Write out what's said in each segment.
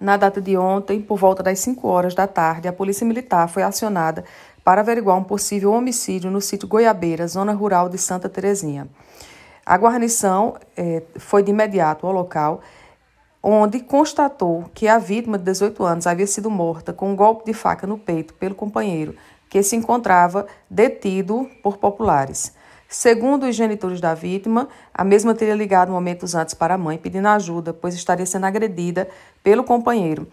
Na data de ontem, por volta das 5 horas da tarde, a Polícia Militar foi acionada para averiguar um possível homicídio no sítio Goiabeira, zona rural de Santa Terezinha. A guarnição eh, foi de imediato ao local, onde constatou que a vítima de 18 anos havia sido morta com um golpe de faca no peito pelo companheiro, que se encontrava detido por populares. Segundo os genitores da vítima, a mesma teria ligado momentos antes para a mãe pedindo ajuda, pois estaria sendo agredida pelo companheiro.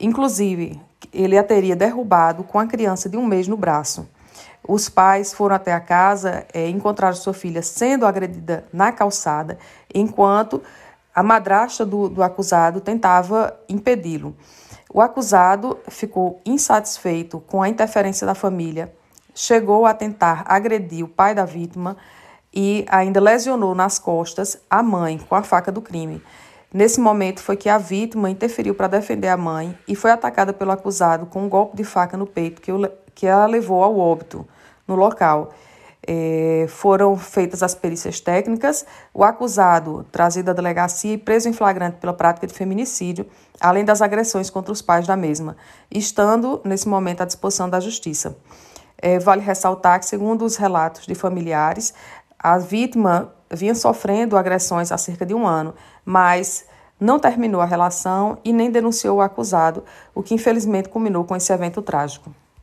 Inclusive, ele a teria derrubado com a criança de um mês no braço. Os pais foram até a casa e é, encontraram sua filha sendo agredida na calçada, enquanto a madrasta do, do acusado tentava impedi-lo. O acusado ficou insatisfeito com a interferência da família chegou a tentar agredir o pai da vítima e ainda lesionou nas costas a mãe com a faca do crime. Nesse momento foi que a vítima interferiu para defender a mãe e foi atacada pelo acusado com um golpe de faca no peito que, o, que ela levou ao óbito no local. É, foram feitas as perícias técnicas, o acusado trazido à delegacia e preso em flagrante pela prática de feminicídio, além das agressões contra os pais da mesma, estando nesse momento à disposição da justiça. É, vale ressaltar que, segundo os relatos de familiares, a vítima vinha sofrendo agressões há cerca de um ano, mas não terminou a relação e nem denunciou o acusado, o que infelizmente culminou com esse evento trágico.